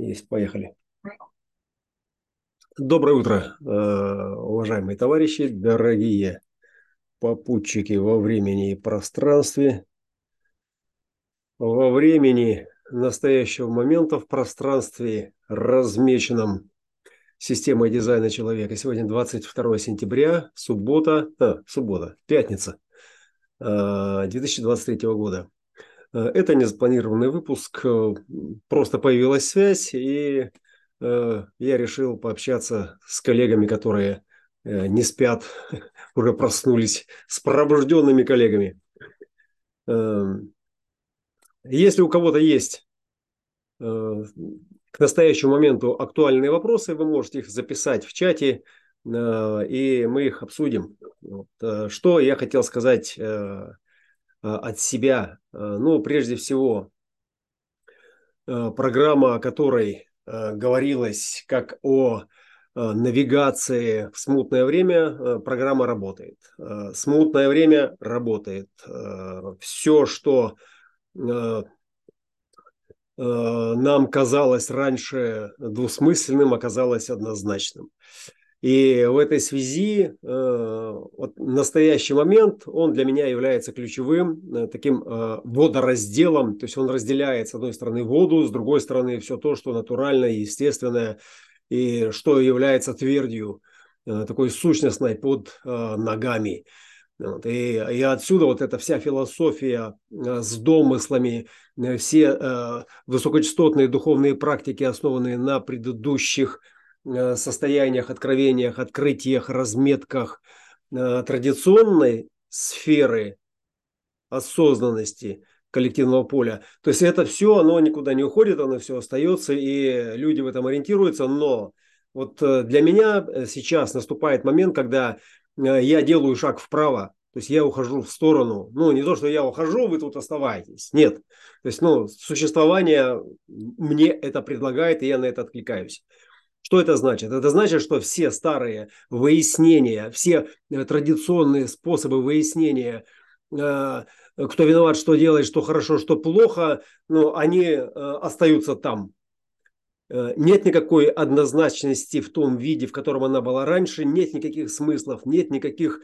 Есть, поехали. Доброе утро, э, уважаемые товарищи, дорогие попутчики во времени и пространстве. Во времени настоящего момента в пространстве, размеченном системой дизайна человека. Сегодня 22 сентября, суббота, а, суббота, пятница 2023 э, года. Э, это не запланированный выпуск, э, просто появилась связь, и э, я решил пообщаться с коллегами, которые не спят, уже проснулись, с пробужденными коллегами. Эм, если у кого-то есть к настоящему моменту актуальные вопросы, вы можете их записать в чате, и мы их обсудим. Что я хотел сказать от себя. Э, ну, прежде всего, э, программа, о которой говорилось как о навигации в смутное время, программа работает. Смутное время работает. Все, что нам казалось раньше двусмысленным, оказалось однозначным. И в этой связи э, вот настоящий момент, он для меня является ключевым э, таким э, водоразделом, то есть он разделяет с одной стороны воду, с другой стороны все то, что натуральное, естественное, и что является твердью, такой сущностной под ногами. И, и отсюда вот эта вся философия с домыслами, все высокочастотные духовные практики, основанные на предыдущих Э, состояниях, откровениях, открытиях, разметках э, традиционной сферы осознанности коллективного поля. То есть это все, оно никуда не уходит, оно все остается, и люди в этом ориентируются. Но вот э, для меня сейчас наступает момент, когда я делаю шаг вправо, то есть я ухожу в сторону. Ну, не то, что я ухожу, вы тут оставайтесь. Нет. То есть, ну, существование мне это предлагает, и я на это откликаюсь. Что это значит? Это значит, что все старые выяснения, все э, традиционные способы выяснения, э, кто виноват, что делает, что хорошо, что плохо, ну, они э, остаются там. Нет никакой однозначности в том виде, в котором она была раньше, нет никаких смыслов, нет никаких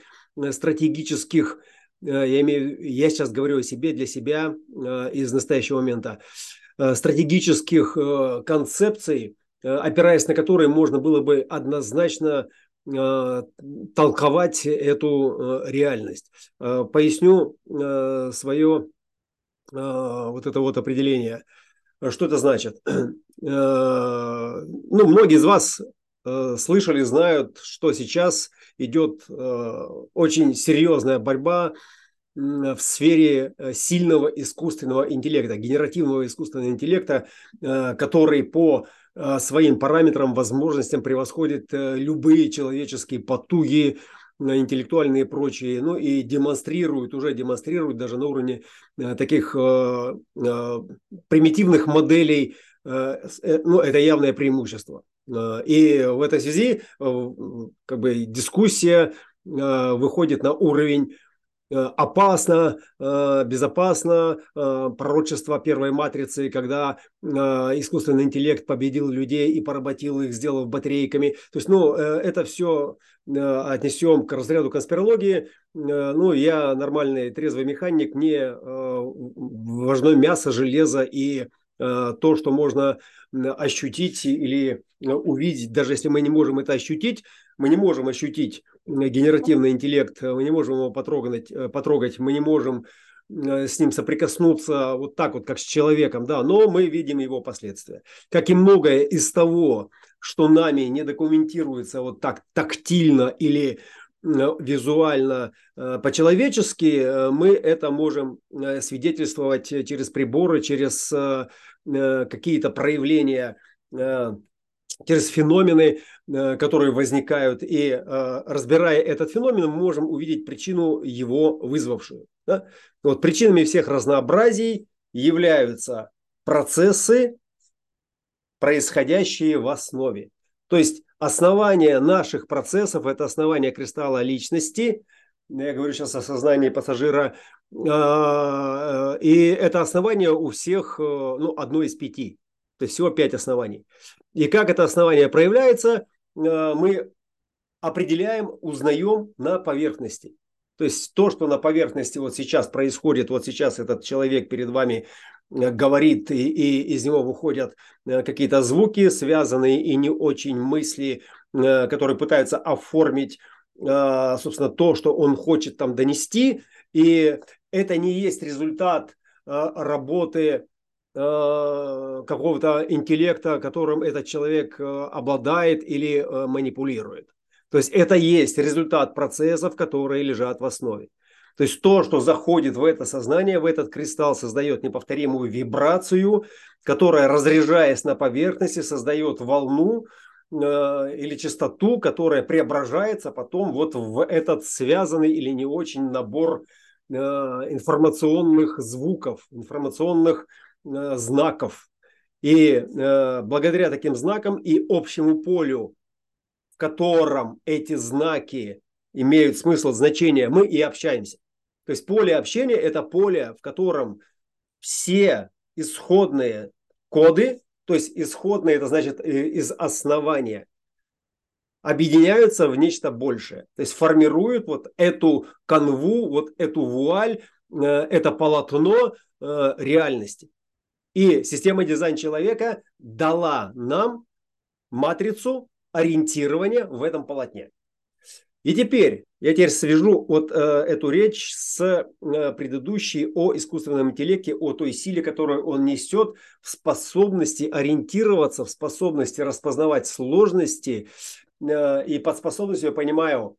стратегических, я, имею, я сейчас говорю о себе, для себя из настоящего момента, стратегических концепций, опираясь на которые можно было бы однозначно э, толковать эту э, реальность. Поясню свое вот это вот определение. Что это значит? Ну, многие из вас слышали, знают, что сейчас идет очень серьезная борьба в сфере сильного искусственного интеллекта, генеративного искусственного интеллекта, который по Э, своим параметрам, возможностям превосходит э, любые человеческие потуги, э, интеллектуальные и прочие, ну и демонстрирует, уже демонстрирует даже на уровне таких примитивных моделей, ну это явное преимущество. И в этой связи как бы дискуссия выходит на уровень Э, опасно, э, безопасно, э, пророчество первой матрицы, когда искусственный интеллект победил людей и поработил их, сделав батарейками. То есть, ну, это все отнесем к разряду конспирологии. Ну, я нормальный трезвый механик, мне важно мясо, железо и то, что можно ощутить или увидеть, даже если мы не можем это ощутить, мы не можем ощутить генеративный интеллект, мы не можем его потрогать, э, потрогать мы не можем э, с ним соприкоснуться вот так вот, как с человеком, да, но мы видим его последствия. Как и многое из того, что нами не документируется вот так тактильно или э, визуально по-человечески, мы это можем свидетельствовать через приборы, через какие-то проявления через феномены, э, которые возникают. И э, разбирая этот феномен, мы можем увидеть причину его вызвавшую. Да? Вот причинами всех разнообразий являются процессы, происходящие в основе. То есть основание наших процессов – это основание кристалла личности. Я говорю сейчас о сознании пассажира. Э, и это основание у всех ну, одно из пяти. То есть всего пять оснований. И как это основание проявляется, мы определяем, узнаем на поверхности. То есть то, что на поверхности вот сейчас происходит, вот сейчас этот человек перед вами э, говорит, и, и из него выходят э, какие-то звуки, связанные и не очень мысли, э, которые пытаются оформить, собственно, то, что он хочет там донести. И это не есть результат работы какого-то интеллекта, которым этот человек обладает или манипулирует. То есть это есть результат процессов, которые лежат в основе. То есть то, что заходит в это сознание, в этот кристалл, создает неповторимую вибрацию, которая, разряжаясь на поверхности, создает волну э, или частоту, которая преображается потом вот в этот связанный или не очень набор э, информационных звуков, информационных э, знаков. И э, благодаря таким знакам и общему полю в котором эти знаки имеют смысл, значение, мы и общаемся. То есть поле общения – это поле, в котором все исходные коды, то есть исходные, это значит э, из основания, объединяются в нечто большее. То есть формируют вот эту канву, вот эту вуаль, э, это полотно э, реальности. И система дизайн человека дала нам матрицу ориентирования в этом полотне. И теперь я теперь свяжу вот э, эту речь с э, предыдущей о искусственном интеллекте, о той силе, которую он несет в способности ориентироваться, в способности распознавать сложности. Э, и под способностью я понимаю,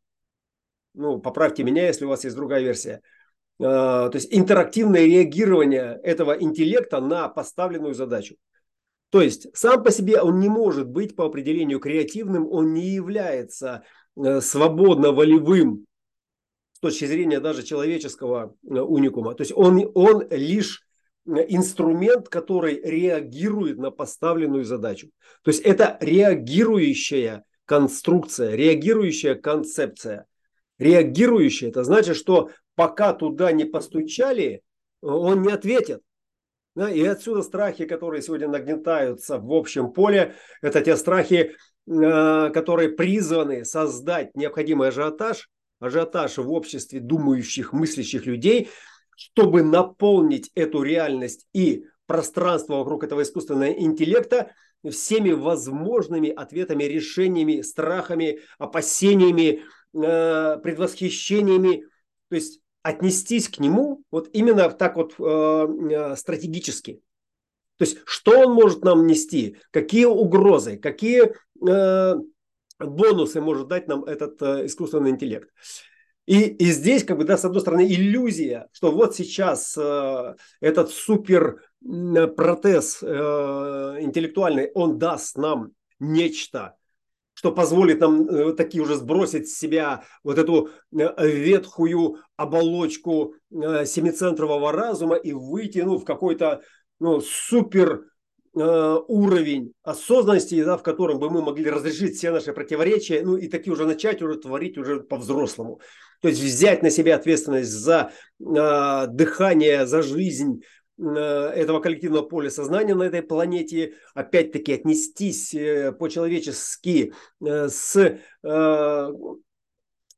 ну, поправьте меня, если у вас есть другая версия, то есть интерактивное реагирование этого интеллекта на поставленную задачу. То есть сам по себе он не может быть по определению креативным, он не является э, свободно волевым с точки зрения даже человеческого э, уникума. То есть он, он лишь э, инструмент, который реагирует на поставленную задачу. То есть это реагирующая конструкция, реагирующая концепция. Реагирующая – это значит, что пока туда не постучали, он не ответит. И отсюда страхи, которые сегодня нагнетаются в общем поле, это те страхи, э, которые призваны создать необходимый ажиотаж, ажиотаж в обществе думающих, мыслящих людей, чтобы наполнить эту реальность и пространство вокруг этого искусственного интеллекта всеми возможными ответами, решениями, страхами, опасениями, э, предвосхищениями. То есть отнестись к нему вот именно так вот э, э, стратегически. То есть, что он может нам нести, какие угрозы, какие э, бонусы может дать нам этот э, искусственный интеллект. И, и здесь, как бы, да, с одной стороны, иллюзия, что вот сейчас э, этот супер протез э, интеллектуальный, он даст нам нечто, что позволит нам э, такие уже сбросить с себя вот эту э, ветхую оболочку э, семицентрового разума и выйти ну, в какой-то ну, супер уровень осознанности, да, в котором бы мы могли разрешить все наши противоречия, ну и такие уже начать уже творить уже по-взрослому. То есть взять на себя ответственность за э, дыхание, за жизнь, этого коллективного поля сознания на этой планете, опять-таки отнестись э, по-человечески э, с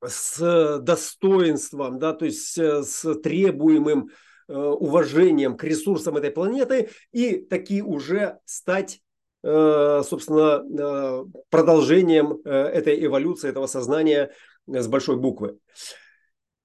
с достоинством, да, то есть с требуемым уважением к ресурсам этой планеты и таки уже стать, собственно, продолжением этой эволюции, этого сознания с большой буквы.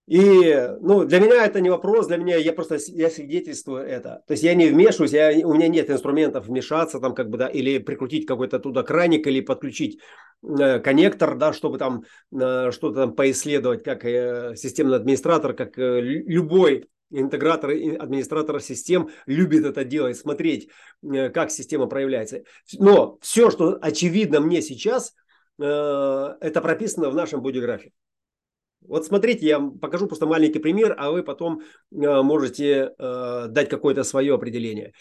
И ну, для меня это не вопрос, для меня я просто я свидетельствую это. То есть я не вмешиваюсь, я, у меня нет инструментов вмешаться там как бы да, или прикрутить какой-то туда краник или подключить э, коннектор, да, чтобы там э, что-то там поисследовать, как э, системный администратор, как э, любой интегратор и администратор систем любит это делать, смотреть, э, как система проявляется. Но все, что очевидно мне сейчас, э, это прописано в нашем бодиграфе. Вот смотрите, я покажу просто маленький пример, а вы потом э, можете э, дать какое-то свое определение.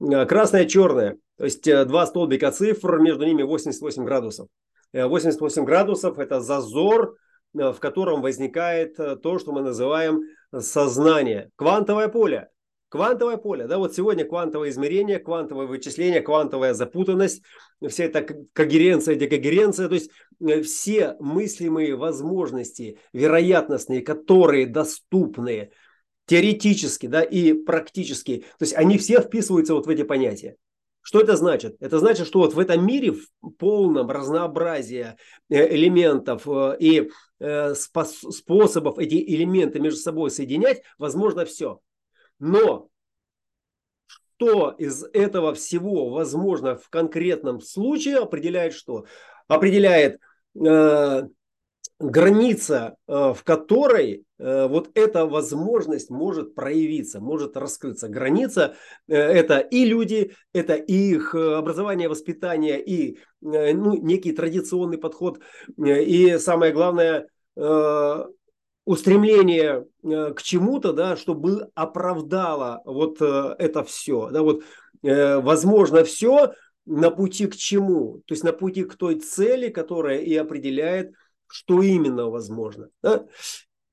Э, красное, черное, то есть два столбика цифр, между ними 88 градусов. 88 градусов – это зазор, в котором возникает то, что мы называем сознание. Квантовое поле. Квантовое поле, да, вот сегодня квантовое измерение, квантовое вычисление, квантовая запутанность, вся эта когеренция, декогеренция, то есть э, все мыслимые возможности, вероятностные, которые доступны теоретически, да, и практически, то есть они все вписываются вот в эти понятия. Что это значит? Это значит, что вот в этом мире в полном разнообразии э, элементов э, и способов эти элементы между собой соединять возможно все. Но что из этого всего возможно в конкретном случае определяет что? Определяет э, граница, э, в которой э, вот эта возможность может проявиться, может раскрыться. Граница э, это и люди, это и их образование, воспитание, и э, ну, некий традиционный подход, э, и самое главное э, устремление э, к чему-то, да, чтобы оправдало вот э, это все. Да, вот, э, возможно, все на пути к чему? То есть на пути к той цели, которая и определяет, что именно возможно. Да?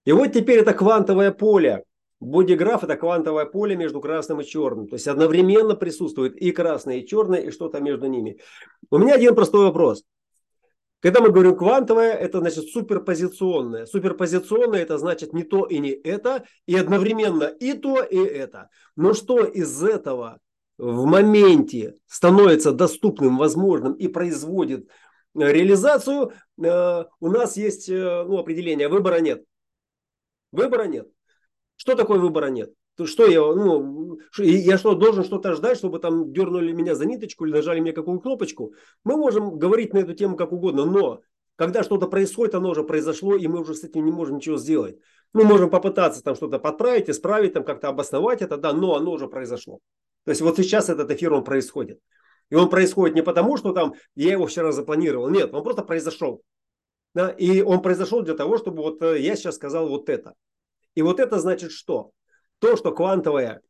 И вот теперь это квантовое поле. Бодиграф – это квантовое поле между красным и черным. То есть одновременно присутствует и красное, и черное, и что-то между ними. У меня один простой вопрос. Когда мы говорим квантовое, это значит суперпозиционное. Суперпозиционное это значит не то и не это, и одновременно и то, и это. Но что из этого в моменте становится доступным, возможным и производит э, реализацию, э, у нас есть э, ну, определение, выбора нет. Выбора нет. Что такое выбора нет? То что я, ну, я что, должен что-то ждать, чтобы там дернули меня за ниточку или нажали мне какую кнопочку? Мы можем говорить на эту тему как угодно, но когда что-то происходит, оно уже произошло, и мы уже с этим не можем ничего сделать. Мы можем попытаться там что-то подправить, исправить, там как-то обосновать это, да, но оно уже произошло. То есть вот сейчас этот эфир, он происходит. И он происходит не потому, что там я его вчера запланировал, нет, он просто произошел. Да? И он произошел для того, чтобы вот э, я сейчас сказал вот это. И вот это значит что? То, что квантовое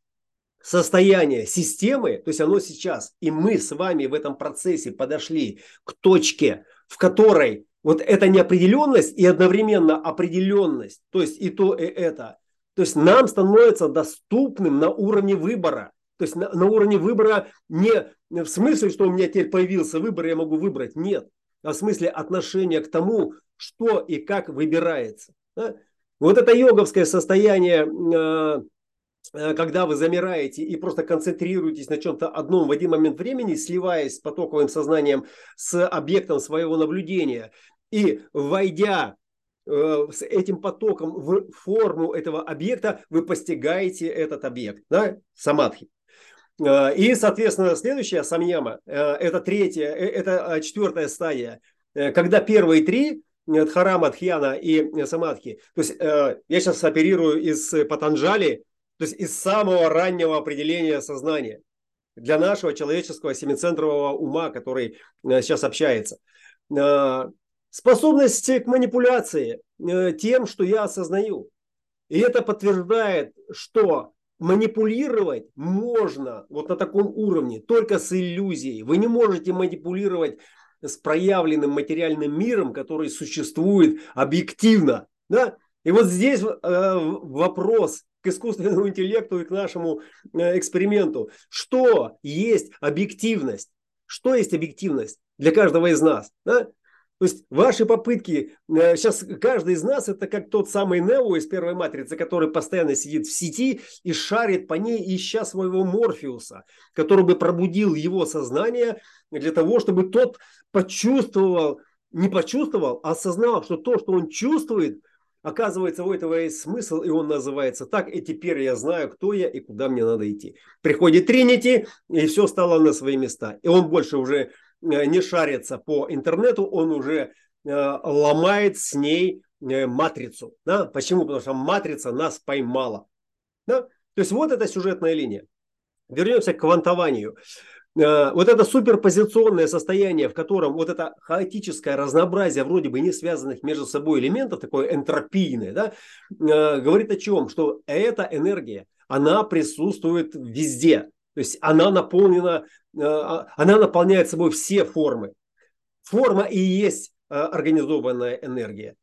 состояние системы, то есть оно сейчас, и мы с вами в этом процессе подошли к точке, в которой вот эта неопределенность и одновременно определенность, то есть и то, и это, то есть нам становится доступным на уровне выбора. То есть на, на уровне выбора не в смысле, что у меня теперь появился выбор, я могу выбрать. Нет. А в смысле отношения к тому, что и как выбирается. Да? Вот это йоговское состояние э, когда вы замираете и просто концентрируетесь на чем-то одном в один момент времени, сливаясь с потоковым сознанием с объектом своего наблюдения и войдя э, с этим потоком в форму этого объекта, вы постигаете этот объект, да, самадхи. Э, и, соответственно, следующая самьяма, это третья, это четвертая стадия, когда первые три Дхарама, Дхьяна и Самадхи. То есть я сейчас оперирую из Патанджали, то есть из самого раннего определения сознания для нашего человеческого семицентрового ума, который э, сейчас общается. Э, способность к манипуляции э, тем, что я осознаю. И это подтверждает, что манипулировать можно вот на таком уровне только с иллюзией. Вы не можете манипулировать с проявленным материальным миром, который существует объективно. Да? И вот здесь вопрос к искусственному интеллекту и к нашему э, эксперименту. Что есть объективность? Что есть объективность для каждого из нас? Да? То есть ваши попытки, э, сейчас каждый из нас это как тот самый Нео из первой матрицы, который постоянно сидит в сети и шарит по ней, ища своего Морфеуса, который бы пробудил его сознание для того, чтобы тот почувствовал, не почувствовал, а осознал, что то, что он чувствует – Оказывается, у этого есть смысл, и он называется так, и теперь я знаю, кто я и куда мне надо идти. Приходит Тринити, и все стало на свои места. И он больше уже э, не шарится по интернету, он уже э, ломает с ней э, матрицу. Да? Почему? Потому что матрица нас поймала. Да? То есть вот эта сюжетная линия. Вернемся к квантованию. Э, вот это суперпозиционное состояние, в котором вот это хаотическое разнообразие вроде бы не связанных между собой элементов, такое энтропийное, да, э, говорит о чем? Что эта энергия, она присутствует везде. То есть она наполнена, э, а, она наполняет собой все формы. Форма и есть организованная энергия.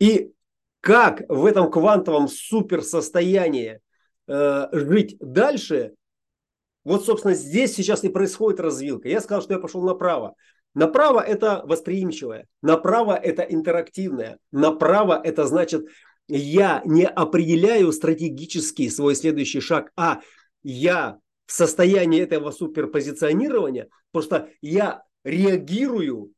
И как в этом квантовом суперсостоянии жить дальше, вот, собственно, здесь сейчас и происходит развилка. Я сказал, что я пошел направо. Направо это восприимчивое, направо это интерактивное, направо это значит я не определяю стратегический свой следующий шаг, а я в состоянии этого суперпозиционирования, просто я реагирую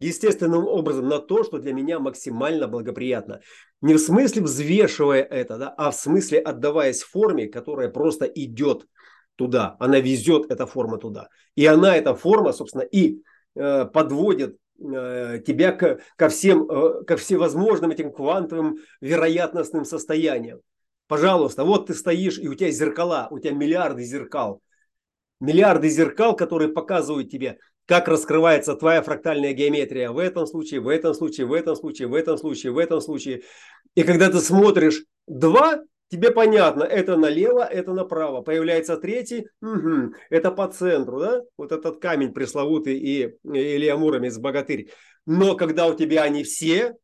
естественным образом на то, что для меня максимально благоприятно. Не в смысле взвешивая это, да, а в смысле отдаваясь форме, которая просто идет туда. Она везет эта форма туда. И она, эта форма, собственно, и э, подводит э, тебя к, ко, всем, э, ко всевозможным этим квантовым вероятностным состояниям. Пожалуйста, вот ты стоишь, и у тебя зеркала, у тебя миллиарды зеркал. Миллиарды зеркал, которые показывают тебе, как раскрывается твоя фрактальная геометрия в этом случае, в этом случае, в этом случае, в этом случае, в этом случае. И когда ты смотришь два, тебе понятно, это налево, это направо. Появляется третий, угу, это по центру, да? Вот этот камень пресловутый и Илья Муромец, богатырь. Но когда у тебя они все,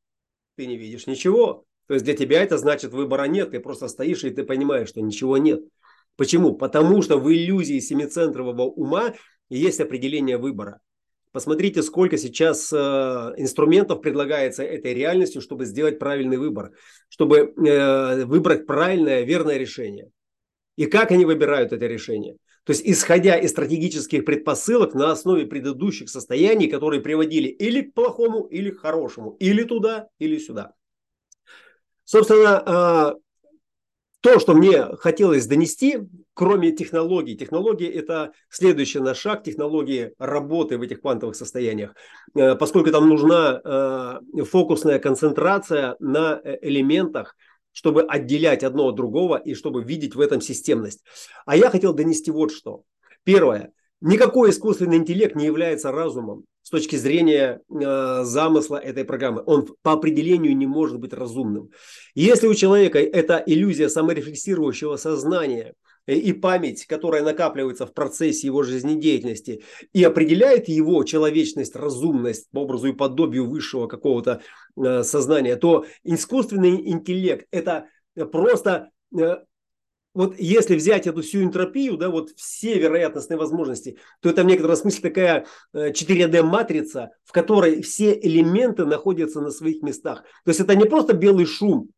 ты не видишь ничего. То есть для тебя это значит выбора нет, ты просто стоишь и ты понимаешь, что ничего нет. Почему? Потому что в иллюзии семицентрового ума есть определение выбора. Посмотрите, сколько сейчас э, инструментов предлагается этой реальностью, чтобы сделать правильный выбор, чтобы э, выбрать правильное, верное решение. И как они выбирают это решение? То есть, исходя из стратегических предпосылок на основе предыдущих состояний, которые приводили или к плохому, или к хорошему, или туда, или сюда. Собственно, э, то, что мне хотелось донести, кроме технологий, технологии это следующий наш шаг, технологии работы в этих квантовых состояниях, э, поскольку там нужна э, фокусная концентрация на элементах, чтобы отделять одно от другого и чтобы видеть в этом системность. А я хотел донести вот что. Первое. Никакой искусственный интеллект не является разумом с точки зрения э, замысла этой программы. Он по определению не может быть разумным. Если у человека это иллюзия саморефлексирующего сознания и память, которая накапливается в процессе его жизнедеятельности и определяет его человечность, разумность по образу и подобию высшего какого-то э, сознания, то искусственный интеллект это просто э, вот если взять эту всю энтропию, да, вот все вероятностные возможности, то это в некотором смысле такая 4D-матрица, э, в которой все элементы находятся на своих местах. То есть это не просто белый шум,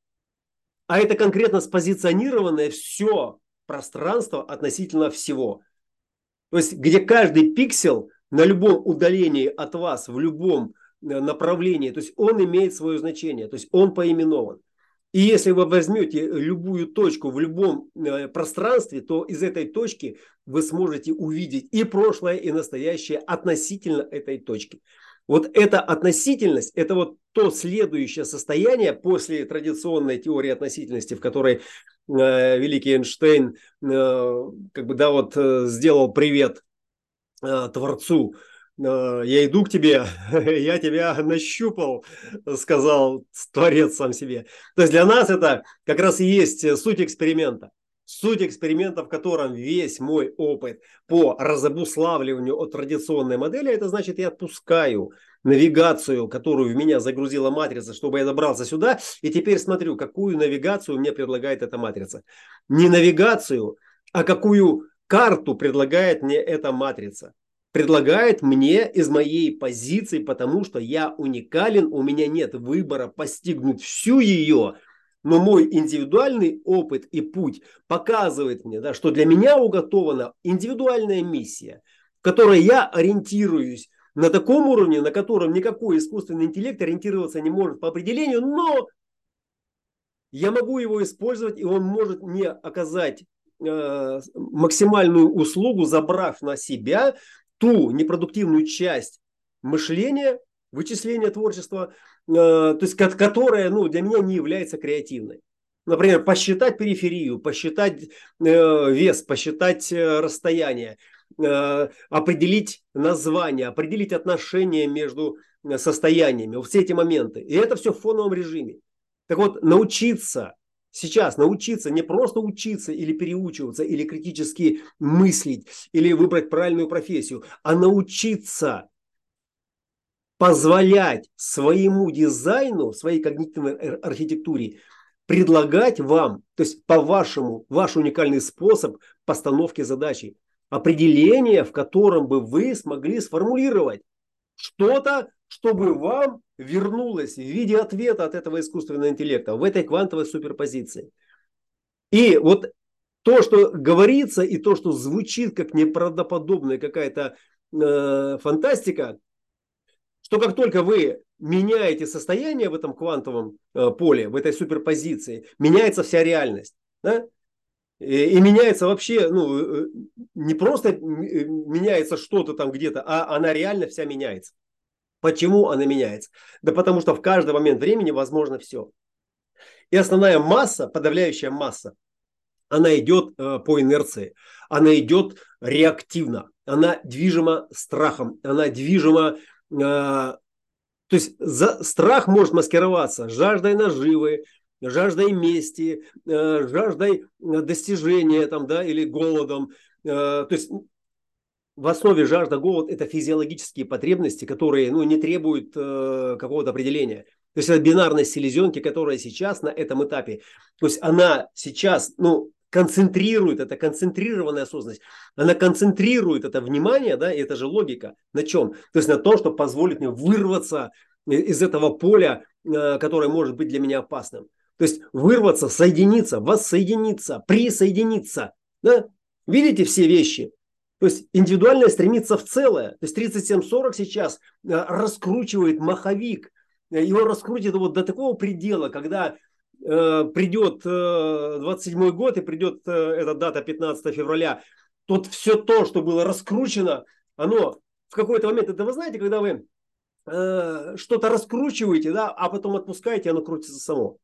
а это конкретно спозиционированное все пространство относительно всего. То есть где каждый пиксель на любом удалении от вас, в любом э, направлении, то есть он имеет свое значение, то есть он поименован. И если вы возьмете любую точку в любом э, пространстве, то из этой точки вы сможете увидеть и прошлое, и настоящее относительно этой точки. Вот эта относительность, это вот то следующее состояние после традиционной теории относительности, в которой э, великий Эйнштейн э, как бы да вот э, сделал привет э, Творцу, Э, я иду к тебе, я тебя нащупал, сказал Творец сам себе. То есть для нас это как раз и есть суть эксперимента. Суть эксперимента, в котором весь мой опыт по разобуславливанию от традиционной модели, это значит, я отпускаю навигацию, которую в меня загрузила матрица, чтобы я добрался сюда, и теперь смотрю, какую навигацию мне предлагает эта матрица. Не навигацию, а какую карту предлагает мне эта матрица предлагает мне из моей позиции, потому что я уникален, у меня нет выбора постигнуть всю ее, но мой индивидуальный опыт и путь показывает мне, да, что для меня уготована индивидуальная миссия, в которой я ориентируюсь на таком уровне, на котором никакой искусственный интеллект ориентироваться не может по определению, но я могу его использовать, и он может мне оказать э, максимальную услугу, забрав на себя ту непродуктивную часть мышления, вычисления творчества, э, то есть которая ну, для меня не является креативной. Например, посчитать периферию, посчитать э, вес, посчитать э, расстояние, определить название, определить отношения между состояниями, все эти моменты. И это все в фоновом режиме. Так вот, научиться сейчас научиться не просто учиться или переучиваться, или критически мыслить, или выбрать правильную профессию, а научиться позволять своему дизайну, своей когнитивной архитектуре предлагать вам, то есть по-вашему, ваш уникальный способ постановки задачи, определение, в котором бы вы смогли сформулировать что-то, чтобы вам вернулось в виде ответа от этого искусственного интеллекта в этой квантовой суперпозиции. И вот то, что говорится, и то, что звучит как неправдоподобная какая-то э, фантастика, что как только вы меняете состояние в этом квантовом э, поле, в этой суперпозиции, меняется вся реальность. Да? И, и меняется вообще, ну, э, не просто э, меняется что-то там где-то, а она реально вся меняется. Почему она меняется? Да потому что в каждый момент времени возможно все. И основная масса, подавляющая масса, она идет э, по инерции, она идет реактивно, она движима страхом, она движима... Э, то есть за, страх может маскироваться жаждой наживы, жаждой мести, э, жаждой достижения там, да, или голодом. То есть в основе жажда, голод – это физиологические потребности, которые ну, не требуют э, какого-то определения. То есть это бинарность селезенки, которая сейчас на этом этапе. То есть она сейчас ну, концентрирует, это концентрированная осознанность, она концентрирует это внимание, да, и это же логика. На чем? То есть на том, что позволит мне вырваться из этого поля, э, которое может быть для меня опасным. То есть вырваться, соединиться, воссоединиться, присоединиться. Да? Видите все вещи? То есть индивидуальное стремится в целое. То есть 3740 сейчас э, раскручивает маховик. Его раскрутит вот до такого предела, когда э, придет э, 27 год и придет э, эта дата 15 февраля, тут все то, что было раскручено, оно в какой-то момент, это вы знаете, когда вы э, что-то раскручиваете, да, а потом отпускаете, оно крутится само.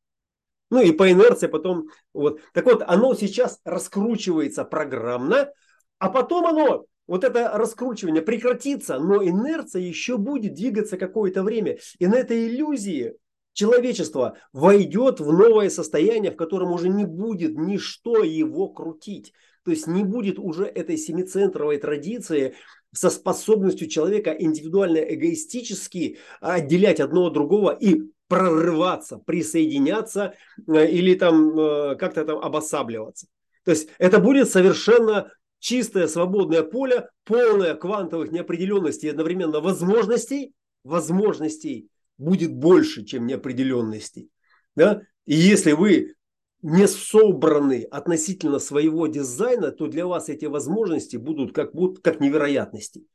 Ну и по инерции потом, вот. Так вот, оно сейчас раскручивается программно, а потом оно, вот это раскручивание прекратится, но инерция еще будет двигаться какое-то время. И на этой иллюзии человечество войдет в новое состояние, в котором уже не будет ничто его крутить. То есть не будет уже этой семицентровой традиции со способностью человека индивидуально эгоистически отделять одно от другого и прорываться, присоединяться э, или там э, как-то там обосабливаться. То есть это будет совершенно чистое свободное поле, полное квантовых неопределенностей и одновременно возможностей, возможностей будет больше, чем неопределенностей. Да? И если вы не собраны относительно своего дизайна, то для вас эти возможности будут как, будут как невероятности.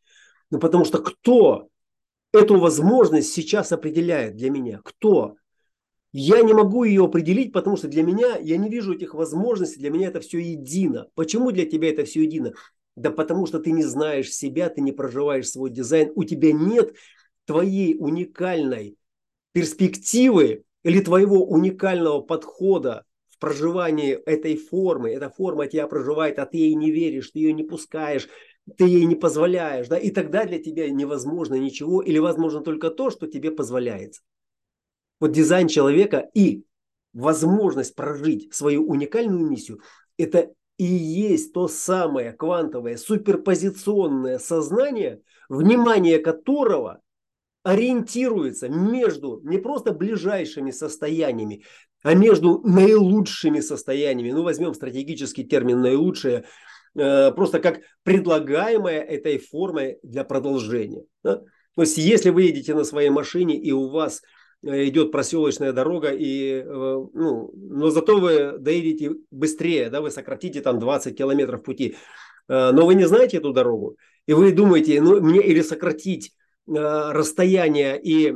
Ну, потому что кто эту возможность сейчас определяет для меня? Кто? Я не могу ее определить, потому что для меня, я не вижу этих возможностей, для меня это все едино. Почему для тебя это все едино? Да потому что ты не знаешь себя, ты не проживаешь свой дизайн, у тебя нет твоей уникальной перспективы или твоего уникального подхода в проживании этой формы. Эта форма тебя проживает, а ты ей не веришь, ты ее не пускаешь, ты ей не позволяешь. Да? И тогда для тебя невозможно ничего или возможно только то, что тебе позволяется вот дизайн человека и возможность прожить свою уникальную миссию, это и есть то самое квантовое суперпозиционное сознание, внимание которого ориентируется между не просто ближайшими состояниями, а между наилучшими состояниями. Ну, возьмем стратегический термин «наилучшее», э, просто как предлагаемое этой формой для продолжения. То есть, если вы едете на своей машине и у вас идет проселочная дорога, и, э, ну, но зато вы доедете быстрее, да, вы сократите там 20 километров пути. Э, но вы не знаете эту дорогу, и вы думаете, ну, мне или сократить расстояние и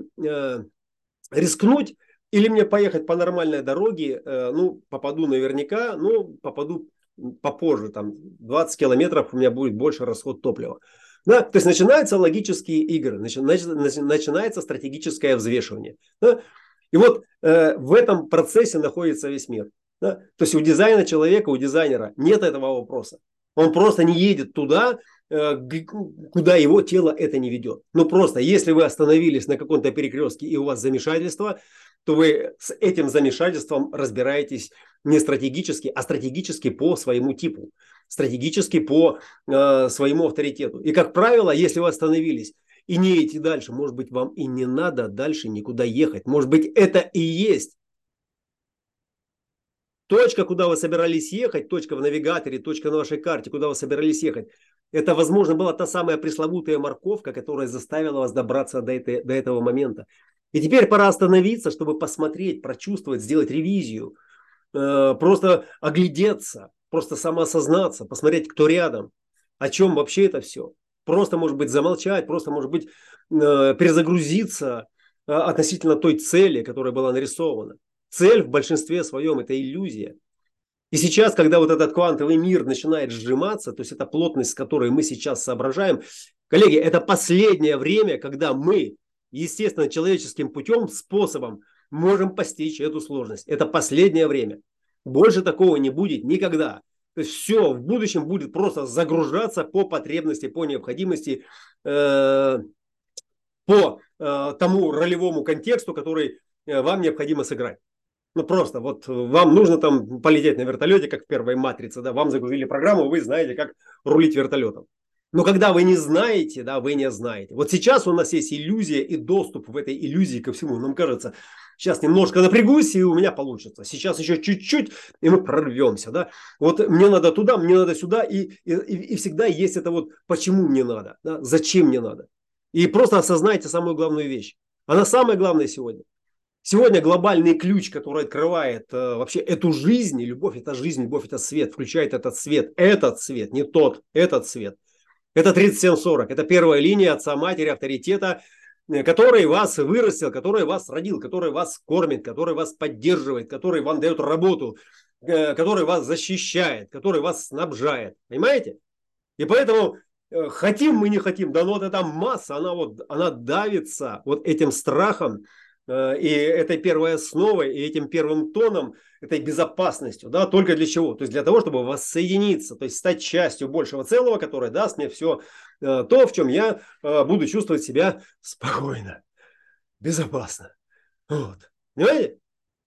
рискнуть, или мне поехать по нормальной дороге, ну, попаду наверняка, ну, попаду попозже, там, 20 километров у меня будет больше расход топлива. Да? То есть начинаются логические игры, начи, начинается стратегическое взвешивание. Да? И вот э, в этом процессе находится весь мир. Да? То есть у дизайна человека, у дизайнера нет этого вопроса. Он просто не едет туда, куда его тело это не ведет. Ну просто, если вы остановились на каком-то перекрестке и у вас замешательство, то вы с этим замешательством разбираетесь не стратегически, а стратегически по своему типу стратегически по э, своему авторитету. И, как правило, если вы остановились и не идти дальше, может быть, вам и не надо дальше никуда ехать. Может быть, это и есть Точка, куда вы собирались ехать, точка в навигаторе, точка на вашей карте, куда вы собирались ехать, это, возможно, была та самая пресловутая морковка, которая заставила вас добраться до, этой, до этого момента. И теперь пора остановиться, чтобы посмотреть, прочувствовать, сделать ревизию, э, просто оглядеться, просто самоосознаться, посмотреть, кто рядом, о чем вообще это все. Просто, может быть, замолчать, просто, может быть, э, перезагрузиться э, относительно той цели, которая была нарисована. Цель в большинстве своем – это иллюзия. И сейчас, когда вот этот квантовый мир начинает сжиматься, то есть эта плотность, с которой мы сейчас соображаем, коллеги, это последнее время, когда мы, естественно, человеческим путем, способом можем постичь эту сложность. Это последнее время. Больше такого не будет никогда. То есть все в будущем будет просто загружаться по потребности, по необходимости, э, по э, тому ролевому контексту, который э, вам необходимо сыграть. Ну просто вот вам нужно там полететь на вертолете, как в первой матрице, да, вам загрузили программу, вы знаете, как рулить вертолетом. Но когда вы не знаете, да, вы не знаете. Вот сейчас у нас есть иллюзия и доступ в этой иллюзии ко всему. Нам кажется, сейчас немножко напрягусь, и у меня получится. Сейчас еще чуть-чуть, и мы прорвемся, да. Вот мне надо туда, мне надо сюда, и, и, и всегда есть это вот, почему мне надо, да, зачем мне надо. И просто осознайте самую главную вещь. Она самая главная сегодня. Сегодня глобальный ключ, который открывает э, вообще эту жизнь, любовь это жизнь, любовь это свет, включает этот свет, этот свет, не тот, этот свет. Это 3740, это первая линия отца, матери, авторитета, э, который вас вырастил, который вас родил, который вас кормит, который вас поддерживает, который вам дает работу, э, который вас защищает, который вас снабжает. Понимаете? И поэтому э, хотим мы не хотим, да ну вот эта масса, она вот она давится вот этим страхом, и этой первой основой, и этим первым тоном, этой безопасностью, да, только для чего? То есть для того, чтобы воссоединиться, то есть стать частью большего целого, которое даст мне все э, то, в чем я э, буду чувствовать себя спокойно, безопасно. Вот. Понимаете?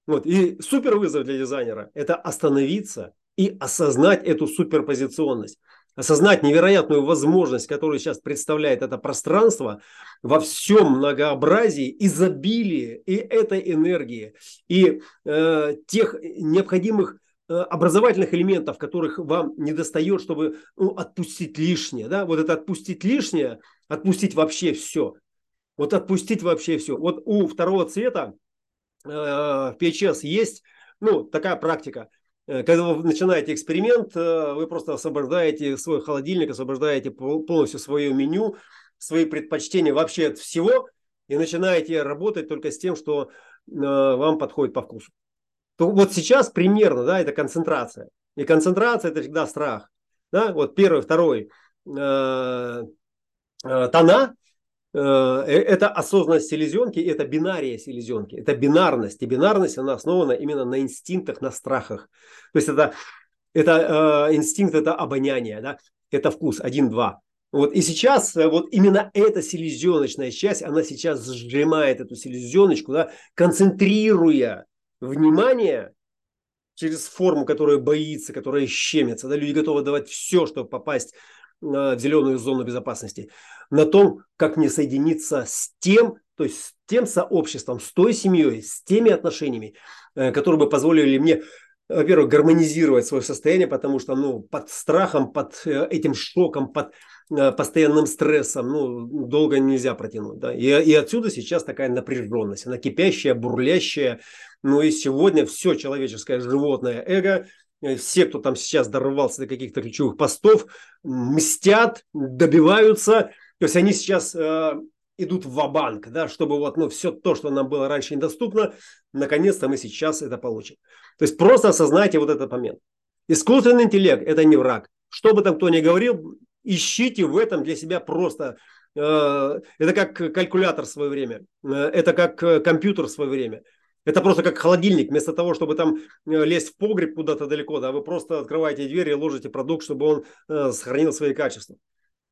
Вот. И супер вызов для дизайнера – это остановиться и осознать эту суперпозиционность осознать невероятную возможность, которую сейчас представляет это пространство во всем многообразии, изобилии и этой энергии, и э, тех необходимых э, образовательных элементов, которых вам не достает, чтобы ну, отпустить лишнее. Да? Вот это отпустить лишнее, отпустить вообще все. Вот отпустить вообще все. Вот у второго цвета э, в PHS есть ну, такая практика – когда вы начинаете эксперимент, э, вы просто освобождаете свой холодильник, освобождаете полностью свое меню, свои предпочтения вообще от всего и начинаете работать только с тем, что э, вам подходит по вкусу. То вот сейчас примерно, да, это концентрация. И концентрация это всегда страх. Да? Вот первый, второй э, э, тона Э, э, это осознанность селезенки, это бинария селезенки, это бинарность. И бинарность, она основана именно на инстинктах, на страхах. То есть это, это э, инстинкт, это обоняние, да? это вкус, один-два. Вот. И сейчас э, вот именно эта селезеночная часть, она сейчас сжимает эту селезеночку, да, концентрируя внимание через форму, которая боится, которая щемится. Да, люди готовы давать все, чтобы попасть в зеленую зону безопасности, на том, как мне соединиться с тем, то есть с тем сообществом, с той семьей, с теми отношениями, э, которые бы позволили мне, во-первых, гармонизировать свое состояние, потому что ну, под страхом, под э, этим шоком, под э, постоянным стрессом, ну, долго нельзя протянуть. Да? И, и отсюда сейчас такая напряженность, она кипящая, бурлящая. Ну и сегодня все человеческое животное эго – все, кто там сейчас дорвался до каких-то ключевых постов, мстят, добиваются. То есть они сейчас э, идут в банк да, чтобы вот, ну, все то, что нам было раньше недоступно, наконец-то мы сейчас это получим. То есть просто осознайте вот этот момент. Искусственный интеллект – это не враг. Что бы там кто ни говорил, ищите в этом для себя просто э, это как калькулятор в свое время, э, это как компьютер в свое время. Это просто как холодильник. Вместо того, чтобы там э, лезть в погреб куда-то далеко, да, вы просто открываете дверь и ложите продукт, чтобы он э, сохранил свои качества.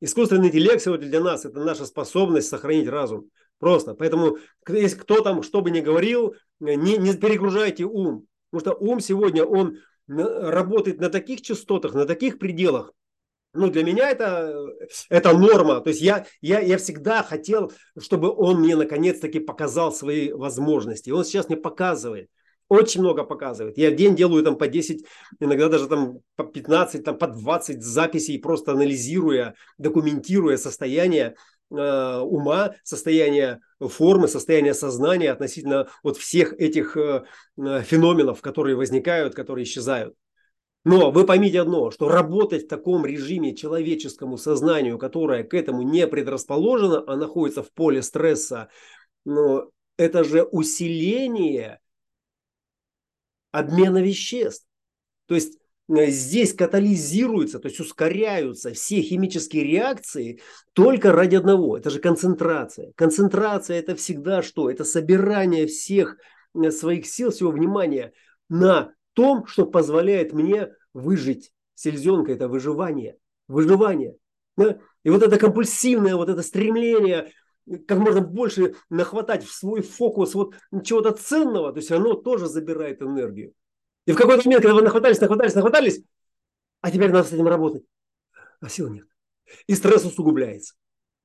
Искусственный интеллект сегодня для нас – это наша способность сохранить разум. Просто. Поэтому, если кто там что бы ни говорил, э, не, не перегружайте ум. Потому что ум сегодня, он работает на таких частотах, на таких пределах, ну, для меня это, это норма. То есть я, я, я всегда хотел, чтобы он мне наконец-таки показал свои возможности. Он сейчас мне показывает. очень много показывает. Я в день делаю там по 10, иногда даже там по 15, там по 20 записей, просто анализируя, документируя состояние э, ума, состояние формы, состояние сознания относительно вот всех этих э, э, феноменов, которые возникают, которые исчезают. Но вы поймите одно, что работать в таком режиме человеческому сознанию, которое к этому не предрасположено, а находится в поле стресса, но это же усиление обмена веществ. То есть э, здесь катализируются, то есть ускоряются все химические реакции только ради одного. Это же концентрация. Концентрация это всегда что? Это собирание всех э, своих сил, всего внимания на том, что позволяет мне выжить. Селезенка – это выживание. Выживание. Да? И вот это компульсивное, вот это стремление как можно больше нахватать в свой фокус вот чего-то ценного, то есть оно тоже забирает энергию. И в какой-то момент, когда вы нахватались, нахватались, нахватались, а теперь надо с этим работать, а сил нет. И стресс усугубляется.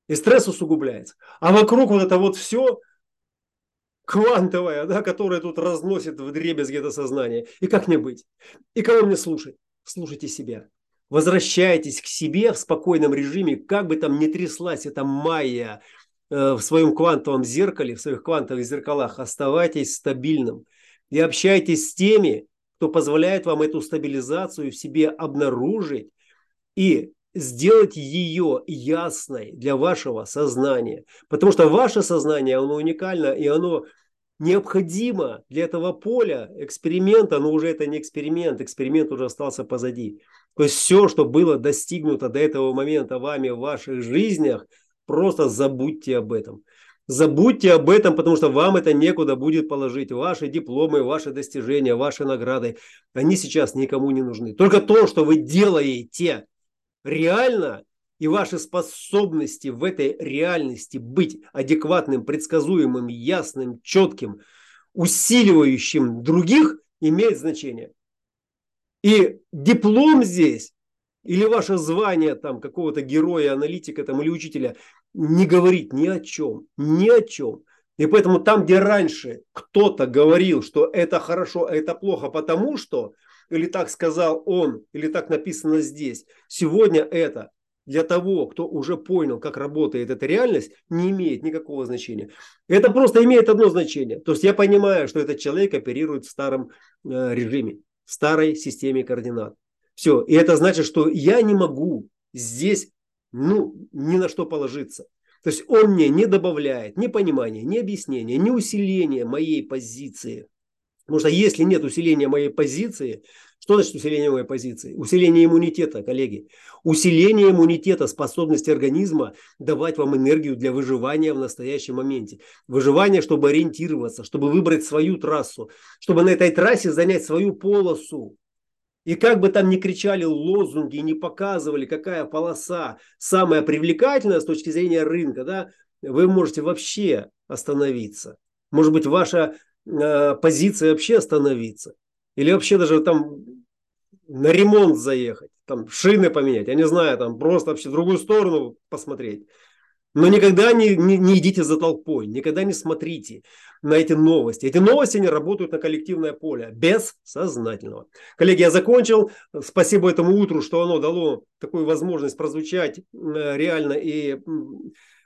И стресс усугубляется. А вокруг вот это вот все квантовое, да, которое тут разносит в дребезги это сознание. И как мне быть? И кого мне слушать? Слушайте себя. Возвращайтесь к себе в спокойном режиме, как бы там ни тряслась эта майя, Э, в своем квантовом зеркале, в своих квантовых зеркалах, оставайтесь стабильным и общайтесь с теми, кто позволяет вам эту стабилизацию в себе обнаружить и сделать ее ясной для вашего сознания. Потому что ваше сознание, оно уникально, и оно необходимо для этого поля эксперимента, но уже это не эксперимент, эксперимент уже остался позади. То есть все, что было достигнуто до этого момента вами в ваших жизнях – Просто забудьте об этом. Забудьте об этом, потому что вам это некуда будет положить. Ваши дипломы, ваши достижения, ваши награды, они сейчас никому не нужны. Только то, что вы делаете реально, и ваши способности в этой реальности быть адекватным, предсказуемым, ясным, четким, усиливающим других, имеет значение. И диплом здесь или ваше звание там какого-то героя, аналитика там, или учителя не говорит ни о чем, ни о чем. И поэтому там, где раньше кто-то говорил, что это хорошо, а это плохо, потому что, или так сказал он, или так написано здесь, сегодня это для того, кто уже понял, как работает эта реальность, не имеет никакого значения. Это просто имеет одно значение. То есть я понимаю, что этот человек оперирует в старом э, режиме, в старой системе координат. Все. И это значит, что я не могу здесь ну, ни на что положиться. То есть он мне не добавляет ни понимания, ни объяснения, ни усиления моей позиции. Потому что если нет усиления моей позиции, что значит усиление моей позиции? Усиление иммунитета, коллеги. Усиление иммунитета, способности организма давать вам энергию для выживания в настоящем моменте. Выживание, чтобы ориентироваться, чтобы выбрать свою трассу, чтобы на этой трассе занять свою полосу. И как бы там ни кричали лозунги, не показывали, какая полоса самая привлекательная с точки зрения рынка, да, вы можете вообще остановиться. Может быть, ваша э, позиция вообще остановиться. Или вообще даже там на ремонт заехать, там шины поменять, я не знаю, там просто вообще в другую сторону посмотреть. Но никогда не, не, не идите за толпой, никогда не смотрите на эти новости. Эти новости не работают на коллективное поле, без сознательного. Коллеги, я закончил. Спасибо этому утру, что оно дало такую возможность прозвучать э, реально и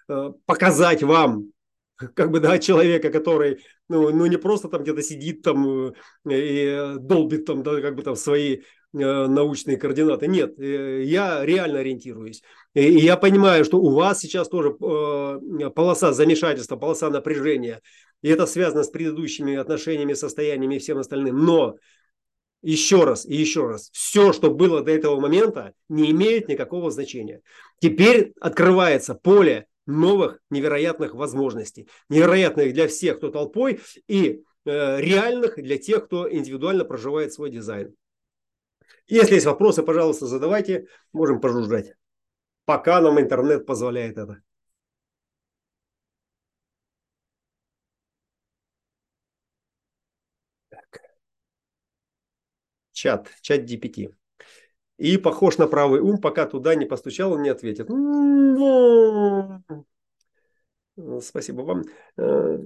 э, показать вам как бы, да, человека, который, ну, ну не просто там где-то сидит там э, и долбит там, да, как бы там свои Э, научные координаты. Нет, э, я реально ориентируюсь. И я понимаю, что у вас сейчас тоже э, полоса замешательства, полоса напряжения. И это связано с предыдущими отношениями, состояниями и всем остальным. Но еще раз и еще раз, все, что было до этого момента, не имеет никакого значения. Теперь открывается поле новых невероятных возможностей. Невероятных для всех, кто толпой, и э, реальных для тех, кто индивидуально проживает свой дизайн. Если есть вопросы, пожалуйста, задавайте. Можем пожужжать. Пока нам интернет позволяет это. Так. Чат, чат GPT. И похож на правый ум, пока туда не постучал, он не ответит. Ну, спасибо вам. Э,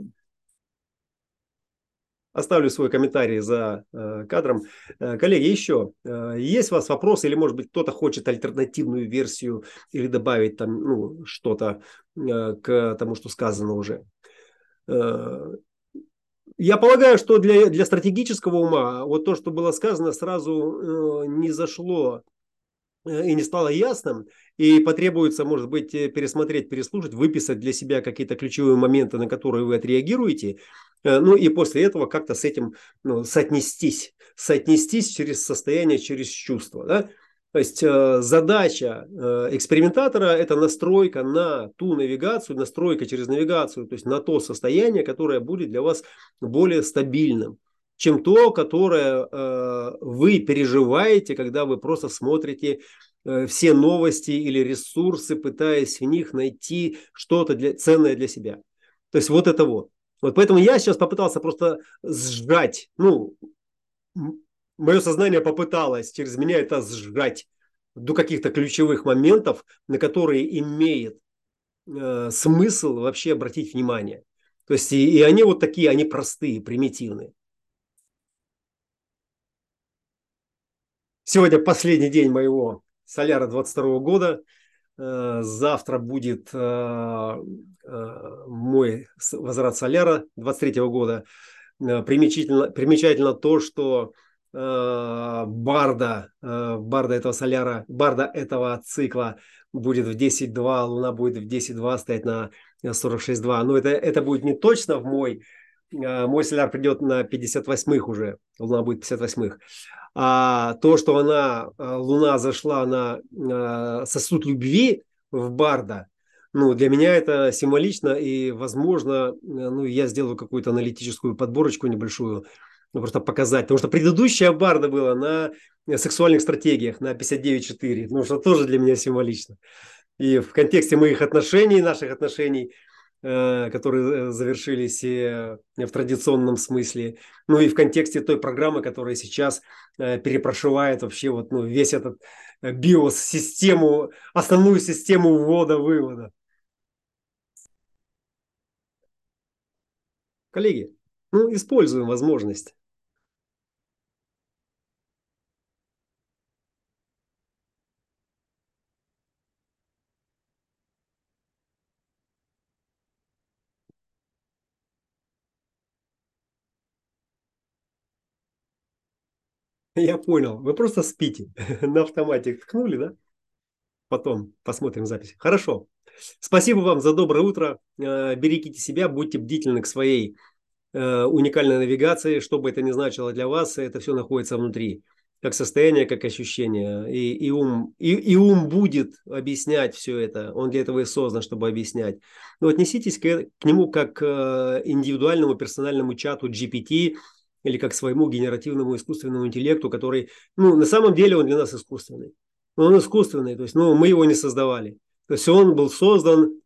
Оставлю свой комментарий за э, кадром. Э, коллеги, еще есть у вас вопросы или, может быть, кто-то хочет альтернативную версию или добавить там ну, что-то к тому, что сказано уже? Я полагаю, что для, для стратегического ума вот то, что было сказано, сразу э, не зашло э, и не стало ясным, и потребуется, может быть, э, пересмотреть, переслушать, выписать для себя какие-то ключевые моменты, на которые вы отреагируете, Э, ну и после этого как-то с этим ну, соотнестись, соотнестись через состояние, через чувство. Да? То есть э, задача э, экспериментатора – это настройка на ту навигацию, настройка через навигацию, то есть на то состояние, которое будет для вас более стабильным, чем то, которое э, вы переживаете, когда вы просто смотрите все новости или ресурсы, пытаясь в них найти что-то для, ценное для себя. То есть вот это вот. Вот поэтому я сейчас попытался просто сжать, ну, мое сознание попыталось через меня это сжать до каких-то ключевых моментов, на которые имеет э, смысл вообще обратить внимание. То есть и, и они вот такие, они простые, примитивные. Сегодня последний день моего соляра 22 года. Э, завтра будет э, э, мой возврат соляра 23 года. Примечательно, примечательно то, что барда, барда этого соляра, барда этого цикла будет в 10.2, луна будет в 10.2 стоять на 46.2. Но это, это будет не точно в мой, мой соляр придет на 58-х уже, луна будет 58-х а то, что она, э, Луна зашла на э, сосуд любви в Барда, ну, для меня это символично, и, возможно, э, ну, я сделаю какую-то аналитическую подборочку небольшую, ну, просто показать. Потому что предыдущая Барда была на сексуальных стратегиях, на 59.4, ну, что тоже для меня символично. И в контексте моих отношений, наших отношений – Э, которые э, завершились э, в традиционном смысле, ну и в контексте той программы, которая сейчас перепрошивает вообще вот ну, весь этот биос, систему, основную систему ввода-вывода. Коллеги, ну используем возможность. Я понял. Вы просто спите. На автомате ткнули, да? Потом посмотрим запись. Хорошо. Спасибо вам за доброе утро. Э, берегите себя, будьте бдительны к своей э, уникальной навигации. Что бы это ни значило для вас, это все находится внутри. Как состояние, как ощущение. И, и, ум, и, и ум будет объяснять все это. Он для этого и создан, чтобы объяснять. Но отнеситесь к, к нему как к э, индивидуальному персональному чату GPT – или как своему генеративному искусственному интеллекту, который, ну, на самом деле он для нас искусственный. Но он искусственный, то есть, ну, мы его не создавали. То есть он был создан,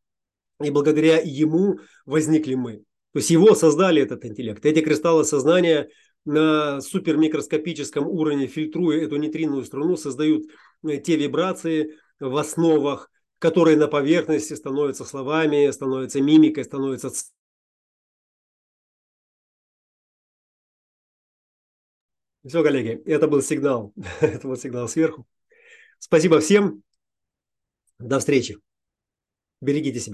и благодаря ему возникли мы. То есть его создали этот интеллект. Эти кристаллы сознания на супермикроскопическом уровне, фильтруя эту нейтриновую струну, создают э, те вибрации в основах, которые на поверхности становятся словами, становятся мимикой, становятся Все, коллеги, это был сигнал. это был сигнал сверху. Спасибо всем. До встречи. Берегите себя.